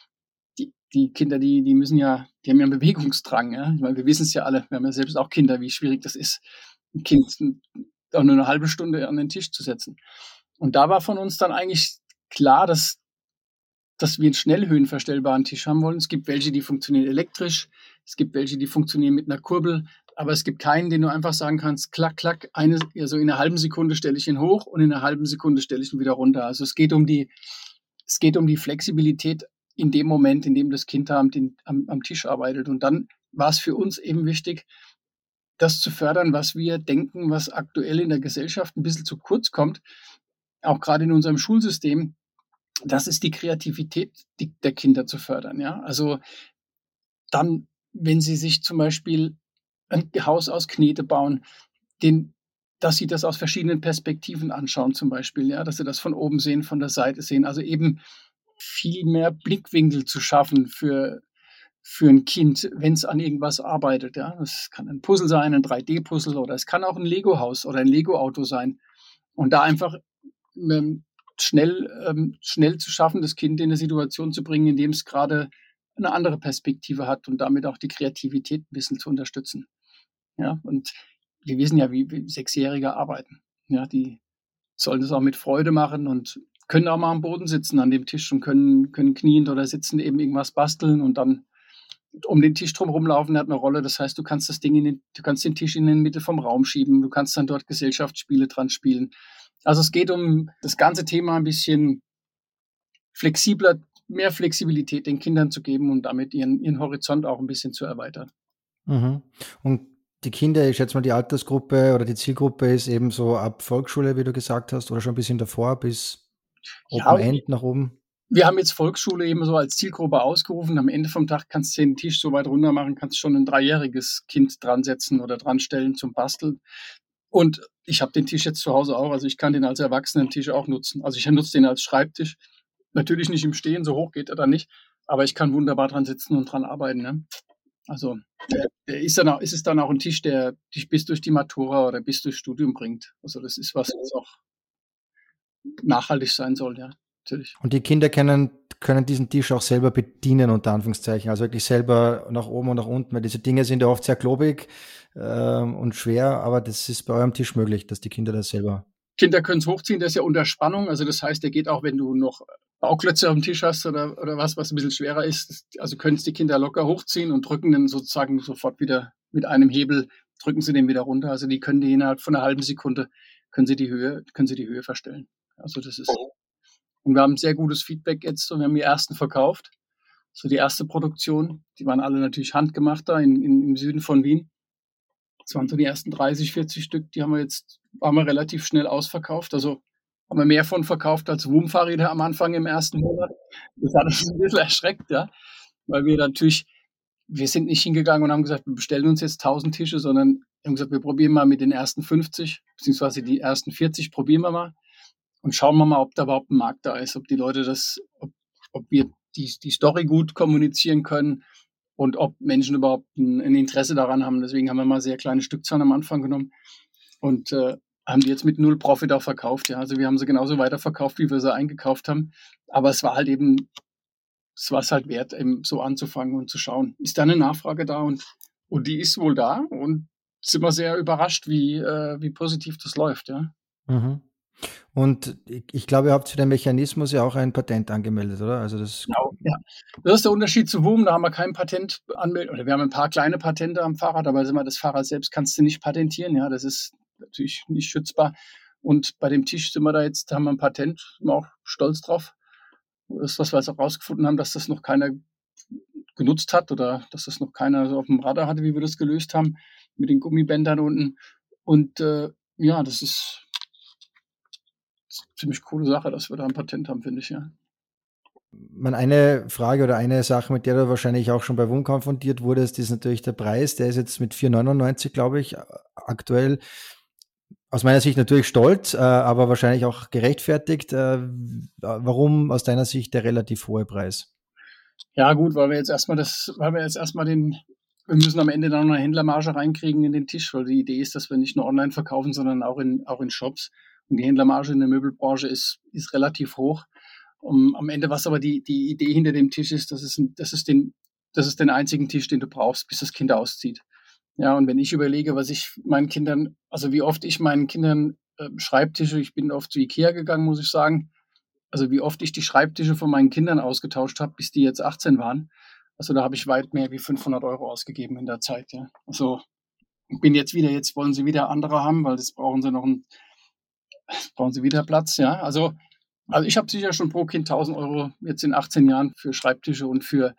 Speaker 1: Die, die Kinder, die, die müssen ja, die haben ja einen Bewegungsdrang. Ja? Ich meine, wir wissen es ja alle, wir haben ja selbst auch Kinder, wie schwierig das ist, ein Kind auch nur eine halbe Stunde an den Tisch zu setzen. Und da war von uns dann eigentlich klar, dass dass wir einen schnell höhenverstellbaren Tisch haben wollen. Es gibt welche, die funktionieren elektrisch, es gibt welche, die funktionieren mit einer Kurbel, aber es gibt keinen, den du einfach sagen kannst, klack, klack, eine, also in einer halben Sekunde stelle ich ihn hoch und in einer halben Sekunde stelle ich ihn wieder runter. Also es geht um die, es geht um die Flexibilität in dem Moment, in dem das Kind da am, am, am Tisch arbeitet. Und dann war es für uns eben wichtig, das zu fördern, was wir denken, was aktuell in der Gesellschaft ein bisschen zu kurz kommt, auch gerade in unserem Schulsystem, das ist die Kreativität der Kinder zu fördern. Ja? Also dann, wenn sie sich zum Beispiel ein Haus aus Knete bauen, den, dass sie das aus verschiedenen Perspektiven anschauen, zum Beispiel, ja, dass sie das von oben sehen, von der Seite sehen. Also eben viel mehr Blickwinkel zu schaffen für, für ein Kind, wenn es an irgendwas arbeitet. Ja. Das kann ein Puzzle sein, ein 3D-Puzzle oder es kann auch ein Lego-Haus oder ein Lego-Auto sein. Und da einfach ähm, schnell, ähm, schnell zu schaffen, das Kind in eine Situation zu bringen, in dem es gerade eine andere Perspektive hat und damit auch die Kreativität ein bisschen zu unterstützen. Ja, und wir wissen ja, wie, wie Sechsjährige arbeiten. Ja, die sollen das auch mit Freude machen und können auch mal am Boden sitzen an dem Tisch und können, können kniend oder sitzen eben irgendwas basteln und dann um den Tisch drum rumlaufen hat eine Rolle. Das heißt, du kannst das Ding in den, du kannst den Tisch in den Mitte vom Raum schieben, du kannst dann dort Gesellschaftsspiele dran spielen. Also es geht um das ganze Thema ein bisschen flexibler, mehr Flexibilität den Kindern zu geben und damit ihren, ihren Horizont auch ein bisschen zu erweitern.
Speaker 3: Mhm. Und die Kinder, ich schätze mal, die Altersgruppe oder die Zielgruppe ist eben so ab Volksschule, wie du gesagt hast, oder schon ein bisschen davor bis Open ja, End nach oben.
Speaker 1: Wir haben jetzt Volksschule eben so als Zielgruppe ausgerufen. Am Ende vom Tag kannst du den Tisch so weit runter machen, kannst schon ein dreijähriges Kind dran setzen oder dran stellen zum Basteln. Und ich habe den Tisch jetzt zu Hause auch, also ich kann den als Erwachsenen-Tisch auch nutzen. Also ich nutze den als Schreibtisch. Natürlich nicht im Stehen, so hoch geht er dann nicht, aber ich kann wunderbar dran sitzen und dran arbeiten. Ne? Also der, ist, dann auch, ist es dann auch ein Tisch, der dich bis durch die Matura oder bis durchs Studium bringt. Also das ist was, was auch nachhaltig sein soll, ja, natürlich.
Speaker 3: Und die Kinder können können diesen Tisch auch selber bedienen, unter Anführungszeichen. Also wirklich selber nach oben und nach unten, weil diese Dinge sind ja oft sehr klobig ähm, und schwer, aber das ist bei eurem Tisch möglich, dass die Kinder das selber.
Speaker 1: Kinder können es hochziehen, das ist ja unter Spannung. Also das heißt, der geht auch, wenn du noch Bauklötze auf dem Tisch hast oder, oder was, was ein bisschen schwerer ist. Also können es die Kinder locker hochziehen und drücken dann sozusagen sofort wieder mit einem Hebel, drücken sie den wieder runter. Also die können die innerhalb von einer halben Sekunde, können sie die Höhe, können sie die Höhe verstellen. Also das ist, und wir haben sehr gutes Feedback jetzt und wir haben die ersten verkauft. So die erste Produktion, die waren alle natürlich handgemacht da in, in, im Süden von Wien. Das waren so die ersten 30, 40 Stück, die haben wir jetzt, haben wir relativ schnell ausverkauft. Also haben wir mehr von verkauft als Woom-Fahrräder am Anfang im ersten Monat. Das hat uns ein bisschen erschreckt, ja. Weil wir natürlich, wir sind nicht hingegangen und haben gesagt, wir bestellen uns jetzt 1000 Tische, sondern haben gesagt, wir probieren mal mit den ersten 50, beziehungsweise die ersten 40 probieren wir mal und schauen wir mal, ob da überhaupt ein Markt da ist, ob die Leute das, ob, ob wir die, die Story gut kommunizieren können und ob Menschen überhaupt ein, ein, Interesse daran haben. Deswegen haben wir mal sehr kleine Stückzahlen am Anfang genommen und äh, haben die jetzt mit null Profit auch verkauft. Ja, also wir haben sie genauso weiterverkauft, wie wir sie eingekauft haben. Aber es war halt eben, es war es halt wert, eben so anzufangen und zu schauen, ist da eine Nachfrage da und und die ist wohl da und sind wir sehr überrascht, wie, äh, wie positiv das läuft, ja.
Speaker 3: Mhm. Und ich glaube, ihr habt für den Mechanismus ja auch ein Patent angemeldet, oder? Also das
Speaker 1: genau, ja. Das ist der Unterschied zu WUM, da haben wir kein Patent anmeldet, oder wir haben ein paar kleine Patente am Fahrrad, aber immer das Fahrrad selbst kannst du nicht patentieren, ja, das ist natürlich nicht schützbar. Und bei dem Tisch sind wir da jetzt, da haben wir ein Patent, sind wir auch stolz drauf. Das ist, was wir jetzt auch rausgefunden haben, dass das noch keiner genutzt hat oder dass das noch keiner so auf dem Radar hatte, wie wir das gelöst haben, mit den Gummibändern unten. Und äh, ja, das ist ziemlich coole Sache, dass wir da ein Patent haben, finde ich, ja.
Speaker 3: Man, eine Frage oder eine Sache, mit der du wahrscheinlich auch schon bei WUM konfrontiert wurdest, ist natürlich der Preis. Der ist jetzt mit 4,99, glaube ich, aktuell. Aus meiner Sicht natürlich stolz, äh, aber wahrscheinlich auch gerechtfertigt. Äh, warum aus deiner Sicht der relativ hohe Preis?
Speaker 1: Ja, gut, weil wir jetzt erstmal das, weil wir jetzt erstmal den, wir müssen am Ende dann noch eine Händlermarge reinkriegen in den Tisch, weil die Idee ist, dass wir nicht nur online verkaufen, sondern auch in, auch in Shops. Und die Händlermarge in der Möbelbranche ist, ist relativ hoch. Um, am Ende, was aber die, die Idee hinter dem Tisch ist, das ist, das ist den, das ist den einzigen Tisch, den du brauchst, bis das Kind auszieht. Ja, und wenn ich überlege, was ich meinen Kindern, also wie oft ich meinen Kindern äh, Schreibtische, ich bin oft zu Ikea gegangen, muss ich sagen, also wie oft ich die Schreibtische von meinen Kindern ausgetauscht habe, bis die jetzt 18 waren. Also da habe ich weit mehr wie 500 Euro ausgegeben in der Zeit. Ja. Also bin jetzt wieder, jetzt wollen sie wieder andere haben, weil das brauchen sie noch ein, brauchen sie wieder Platz. Ja, also also ich habe sicher schon pro Kind 1000 Euro jetzt in 18 Jahren für Schreibtische und für,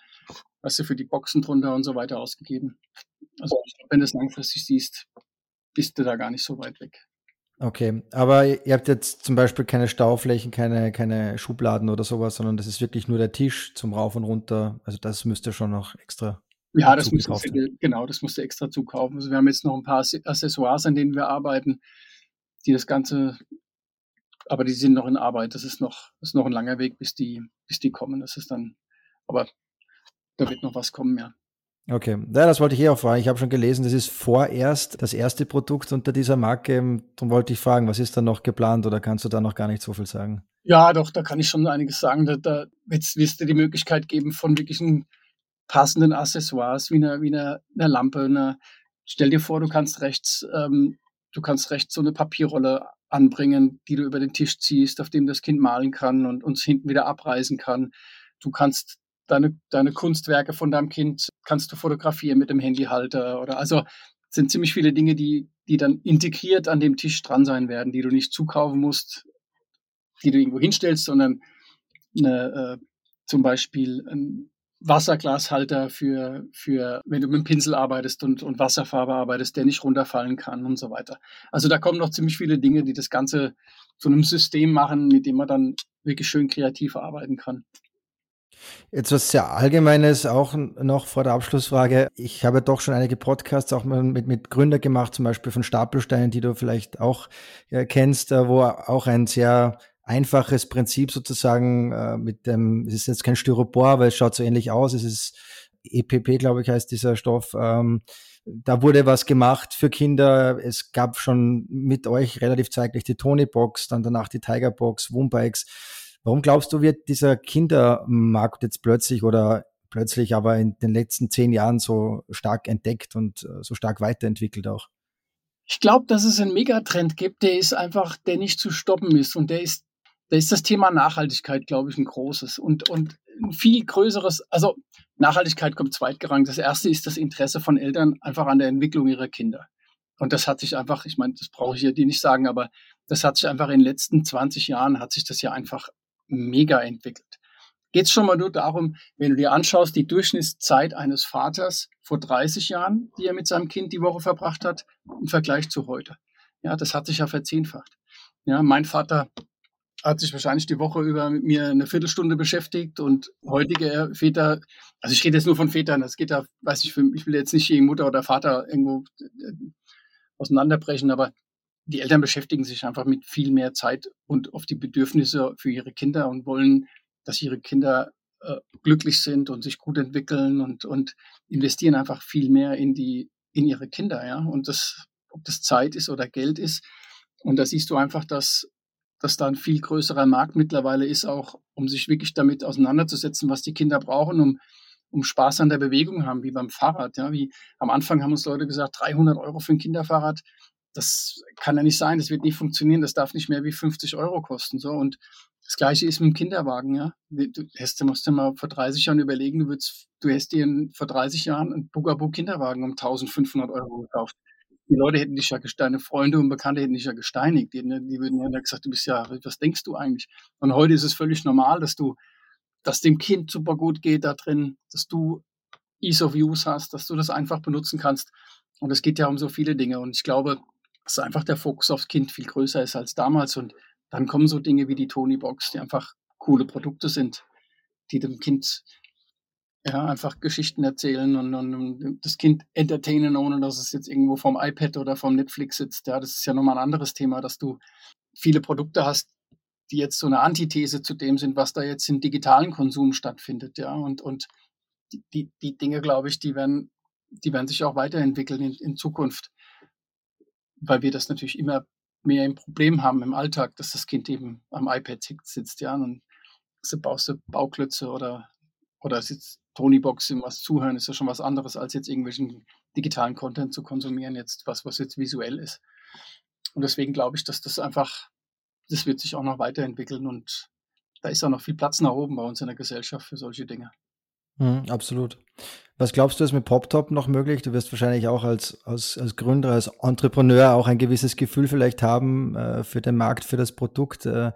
Speaker 1: was du, für die Boxen drunter und so weiter ausgegeben. Also wenn du es langfristig siehst, bist du da gar nicht so weit weg.
Speaker 3: Okay, aber ihr habt jetzt zum Beispiel keine Stauflächen, keine, keine Schubladen oder sowas, sondern das ist wirklich nur der Tisch zum Rauf und Runter. Also das müsst ihr schon noch extra.
Speaker 1: Ja, das müsste genau, das musst du extra zukaufen. Also wir haben jetzt noch ein paar Accessoires, an denen wir arbeiten, die das Ganze, aber die sind noch in Arbeit. Das ist noch, das ist noch ein langer Weg, bis die, bis die kommen. Das ist dann, aber da wird noch was kommen, ja.
Speaker 3: Okay, ja, das wollte ich eh auch fragen. Ich habe schon gelesen, das ist vorerst das erste Produkt unter dieser Marke. Darum wollte ich fragen, was ist da noch geplant oder kannst du da noch gar nicht so viel sagen?
Speaker 1: Ja, doch, da kann ich schon einiges sagen. Da, da wird es dir die Möglichkeit geben von wirklichen passenden Accessoires, wie eine, wie eine, eine Lampe. Eine, stell dir vor, du kannst rechts, ähm, du kannst rechts so eine Papierrolle anbringen, die du über den Tisch ziehst, auf dem das Kind malen kann und uns hinten wieder abreißen kann. Du kannst deine, deine Kunstwerke von deinem Kind kannst du fotografieren mit dem Handyhalter oder also sind ziemlich viele Dinge, die, die dann integriert an dem Tisch dran sein werden, die du nicht zukaufen musst, die du irgendwo hinstellst, sondern eine, äh, zum Beispiel ein Wasserglashalter für, für, wenn du mit dem Pinsel arbeitest und, und Wasserfarbe arbeitest, der nicht runterfallen kann und so weiter. Also da kommen noch ziemlich viele Dinge, die das Ganze zu einem System machen, mit dem man dann wirklich schön kreativ arbeiten kann.
Speaker 3: Jetzt was sehr Allgemeines auch noch vor der Abschlussfrage. Ich habe doch schon einige Podcasts auch mal mit, mit Gründer gemacht, zum Beispiel von Stapelsteinen, die du vielleicht auch ja, kennst, äh, wo auch ein sehr einfaches Prinzip sozusagen äh, mit dem, es ist jetzt kein Styropor, weil es schaut so ähnlich aus, es ist EPP, glaube ich, heißt dieser Stoff. Ähm, da wurde was gemacht für Kinder. Es gab schon mit euch relativ zeitlich die Tony-Box, dann danach die Tiger-Box, Woombikes Warum glaubst du, wird dieser Kindermarkt jetzt plötzlich oder plötzlich aber in den letzten zehn Jahren so stark entdeckt und äh, so stark weiterentwickelt auch?
Speaker 1: Ich glaube, dass es einen Megatrend gibt, der ist einfach, der nicht zu stoppen ist. Und der ist, da ist das Thema Nachhaltigkeit, glaube ich, ein großes und, und ein viel größeres, also Nachhaltigkeit kommt zweitgerangig. Das erste ist das Interesse von Eltern einfach an der Entwicklung ihrer Kinder. Und das hat sich einfach, ich meine, das brauche ich hier dir nicht sagen, aber das hat sich einfach in den letzten 20 Jahren, hat sich das ja einfach mega entwickelt. Geht es schon mal nur darum, wenn du dir anschaust, die Durchschnittszeit eines Vaters vor 30 Jahren, die er mit seinem Kind die Woche verbracht hat, im Vergleich zu heute. Ja, das hat sich ja verzehnfacht. Ja, mein Vater hat sich wahrscheinlich die Woche über mit mir eine Viertelstunde beschäftigt und heutige Väter, also ich rede jetzt nur von Vätern, das geht da, weiß ich, ich will jetzt nicht die Mutter oder Vater irgendwo äh, auseinanderbrechen, aber die Eltern beschäftigen sich einfach mit viel mehr Zeit und auf die Bedürfnisse für ihre Kinder und wollen, dass ihre Kinder äh, glücklich sind und sich gut entwickeln und, und investieren einfach viel mehr in die, in ihre Kinder, ja. Und das, ob das Zeit ist oder Geld ist. Und da siehst du einfach, dass, dass da ein viel größerer Markt mittlerweile ist, auch um sich wirklich damit auseinanderzusetzen, was die Kinder brauchen, um um Spaß an der Bewegung haben, wie beim Fahrrad. Ja, wie am Anfang haben uns Leute gesagt, 300 Euro für ein Kinderfahrrad, das kann ja nicht sein, das wird nie funktionieren, das darf nicht mehr wie 50 Euro kosten. So und das Gleiche ist mit dem Kinderwagen. Ja, du hast, musst dir mal vor 30 Jahren überlegen, du würdest, du hast dir vor 30 Jahren einen Bugaboo Kinderwagen um 1500 Euro gekauft die Leute hätten dich ja, deine Freunde und Bekannte hätten dich ja gesteinigt. Die, die würden ja gesagt, du bist ja, was denkst du eigentlich? Und heute ist es völlig normal, dass du, dass dem Kind super gut geht da drin, dass du Ease of Use hast, dass du das einfach benutzen kannst. Und es geht ja um so viele Dinge. Und ich glaube, dass einfach der Fokus aufs Kind viel größer ist als damals. Und dann kommen so Dinge wie die Tony Box, die einfach coole Produkte sind, die dem Kind ja, einfach Geschichten erzählen und, und, und, das Kind entertainen, ohne dass es jetzt irgendwo vom iPad oder vom Netflix sitzt. Ja, das ist ja nochmal ein anderes Thema, dass du viele Produkte hast, die jetzt so eine Antithese zu dem sind, was da jetzt im digitalen Konsum stattfindet. Ja, und, und die, die Dinge, glaube ich, die werden, die werden sich auch weiterentwickeln in, in Zukunft, weil wir das natürlich immer mehr ein Problem haben im Alltag, dass das Kind eben am iPad sitzt, ja, und so baust du Bauklötze oder, oder sitzt Tonybox ihm was zuhören, ist ja schon was anderes, als jetzt irgendwelchen digitalen Content zu konsumieren, jetzt was, was jetzt visuell ist. Und deswegen glaube ich, dass das einfach, das wird sich auch noch weiterentwickeln und da ist auch noch viel Platz nach oben bei uns in der Gesellschaft für solche Dinge.
Speaker 3: Mhm, absolut. Was glaubst du, ist mit PopTop noch möglich? Du wirst wahrscheinlich auch als, als, als Gründer, als Entrepreneur auch ein gewisses Gefühl vielleicht haben äh, für den Markt, für das Produkt. Äh,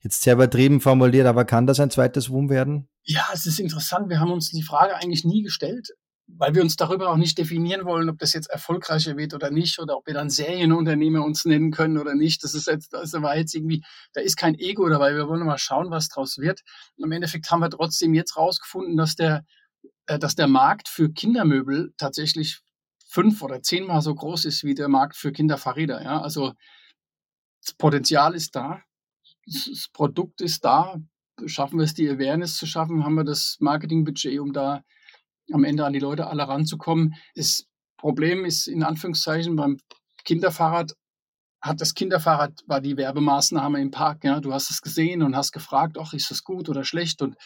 Speaker 3: jetzt sehr übertrieben formuliert, aber kann das ein zweites WUM werden?
Speaker 1: Ja, es ist interessant. Wir haben uns die Frage eigentlich nie gestellt, weil wir uns darüber auch nicht definieren wollen, ob das jetzt erfolgreicher wird oder nicht oder ob wir dann Serienunternehmer uns nennen können oder nicht. Das ist jetzt, das war jetzt irgendwie, da ist kein Ego dabei. Wir wollen mal schauen, was draus wird. Und im Endeffekt haben wir trotzdem jetzt rausgefunden, dass der, äh, dass der Markt für Kindermöbel tatsächlich fünf oder zehnmal so groß ist wie der Markt für Kinderfahrräder. Ja, also das Potenzial ist da das Produkt ist da. Schaffen wir es, die Awareness zu schaffen? Haben wir das Marketingbudget, um da am Ende an die Leute alle ranzukommen? Das Problem ist in Anführungszeichen beim Kinderfahrrad hat das Kinderfahrrad war die Werbemaßnahme im Park. Ja, du hast es gesehen und hast gefragt, ach, ist das gut oder schlecht? Und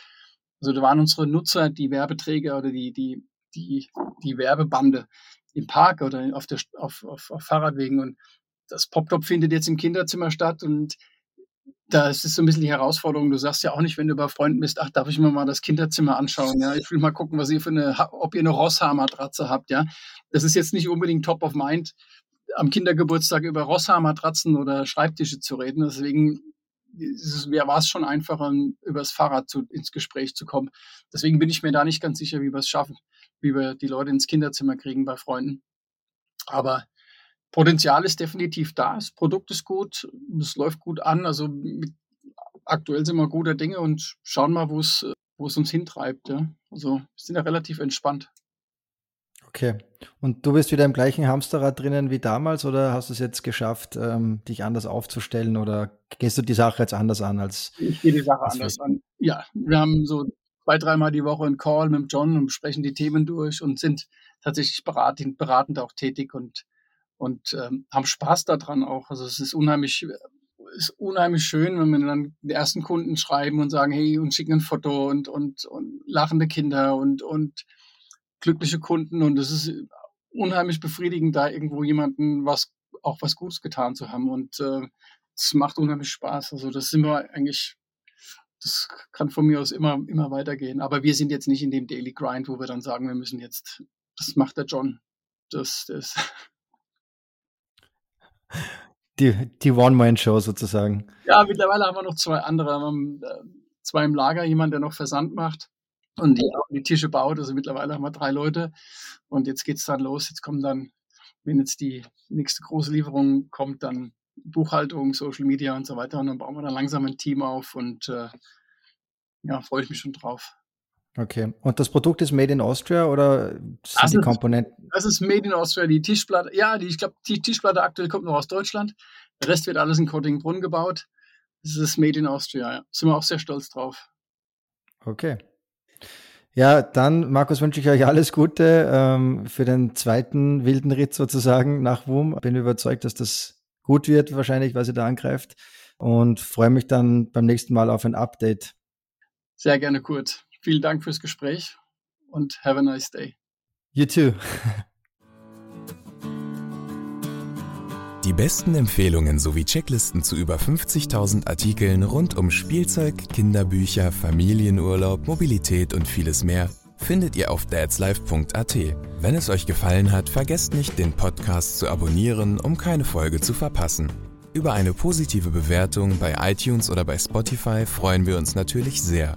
Speaker 1: also da waren unsere Nutzer, die Werbeträger oder die die die die Werbebande im Park oder auf der auf, auf, auf Fahrradwegen und das Pop-Top findet jetzt im Kinderzimmer statt und das ist so ein bisschen die Herausforderung. Du sagst ja auch nicht, wenn du bei Freunden bist, ach, darf ich mir mal das Kinderzimmer anschauen? Ja, ich will mal gucken, was ihr für eine, ob ihr eine Rosshaar-Matratze habt. Ja, das ist jetzt nicht unbedingt top of mind, am Kindergeburtstag über Rosshaar-Matratzen oder Schreibtische zu reden. Deswegen war es schon einfacher, über das Fahrrad zu, ins Gespräch zu kommen. Deswegen bin ich mir da nicht ganz sicher, wie wir es schaffen, wie wir die Leute ins Kinderzimmer kriegen bei Freunden. Aber Potenzial ist definitiv da. Das Produkt ist gut, es läuft gut an. Also mit, aktuell sind wir guter Dinge und schauen mal, wo es wo es uns hintreibt. Ja. Also wir sind ja relativ entspannt.
Speaker 3: Okay. Und du bist wieder im gleichen Hamsterrad drinnen wie damals oder hast du es jetzt geschafft, ähm, dich anders aufzustellen oder gehst du die Sache jetzt anders an als?
Speaker 1: Ich gehe die Sache anders an. Ja, wir haben so zwei, dreimal die Woche einen Call mit John und besprechen die Themen durch und sind tatsächlich beratend, beratend auch tätig und und ähm, haben Spaß daran auch. Also es ist unheimlich, ist unheimlich schön, wenn wir dann die ersten Kunden schreiben und sagen, hey, und schicken ein Foto und, und, und lachende Kinder und, und glückliche Kunden. Und es ist unheimlich befriedigend, da irgendwo jemanden was, auch was Gutes getan zu haben. Und äh, es macht unheimlich Spaß. Also das sind wir eigentlich, das kann von mir aus immer, immer weitergehen. Aber wir sind jetzt nicht in dem Daily Grind, wo wir dann sagen, wir müssen jetzt, das macht der John. Das, das,
Speaker 3: die, die One-Man-Show sozusagen.
Speaker 1: Ja, mittlerweile haben wir noch zwei andere. Äh, zwei im Lager, jemand, der noch Versand macht und die, die Tische baut. Also mittlerweile haben wir drei Leute. Und jetzt geht es dann los. Jetzt kommen dann, wenn jetzt die nächste große Lieferung kommt, dann Buchhaltung, Social Media und so weiter. Und dann bauen wir dann langsam ein Team auf und äh, ja, freue ich mich schon drauf.
Speaker 3: Okay. Und das Produkt ist made in Austria oder sind das die Komponenten?
Speaker 1: Das ist made in Austria. Die Tischplatte, ja, die, ich glaube, die Tischplatte aktuell kommt noch aus Deutschland. Der Rest wird alles in Kottingbrunn gebaut. Das ist made in Austria, ja. Sind wir auch sehr stolz drauf.
Speaker 3: Okay. Ja, dann, Markus, wünsche ich euch alles Gute ähm, für den zweiten wilden Ritt sozusagen nach WUM. Bin überzeugt, dass das gut wird, wahrscheinlich, was ihr da angreift. Und freue mich dann beim nächsten Mal auf ein Update.
Speaker 1: Sehr gerne, Kurt. Vielen Dank fürs Gespräch und have a nice day.
Speaker 3: You too.
Speaker 2: Die besten Empfehlungen sowie Checklisten zu über 50.000 Artikeln rund um Spielzeug, Kinderbücher, Familienurlaub, Mobilität und vieles mehr findet ihr auf dadslife.at. Wenn es euch gefallen hat, vergesst nicht, den Podcast zu abonnieren, um keine Folge zu verpassen. Über eine positive Bewertung bei iTunes oder bei Spotify freuen wir uns natürlich sehr.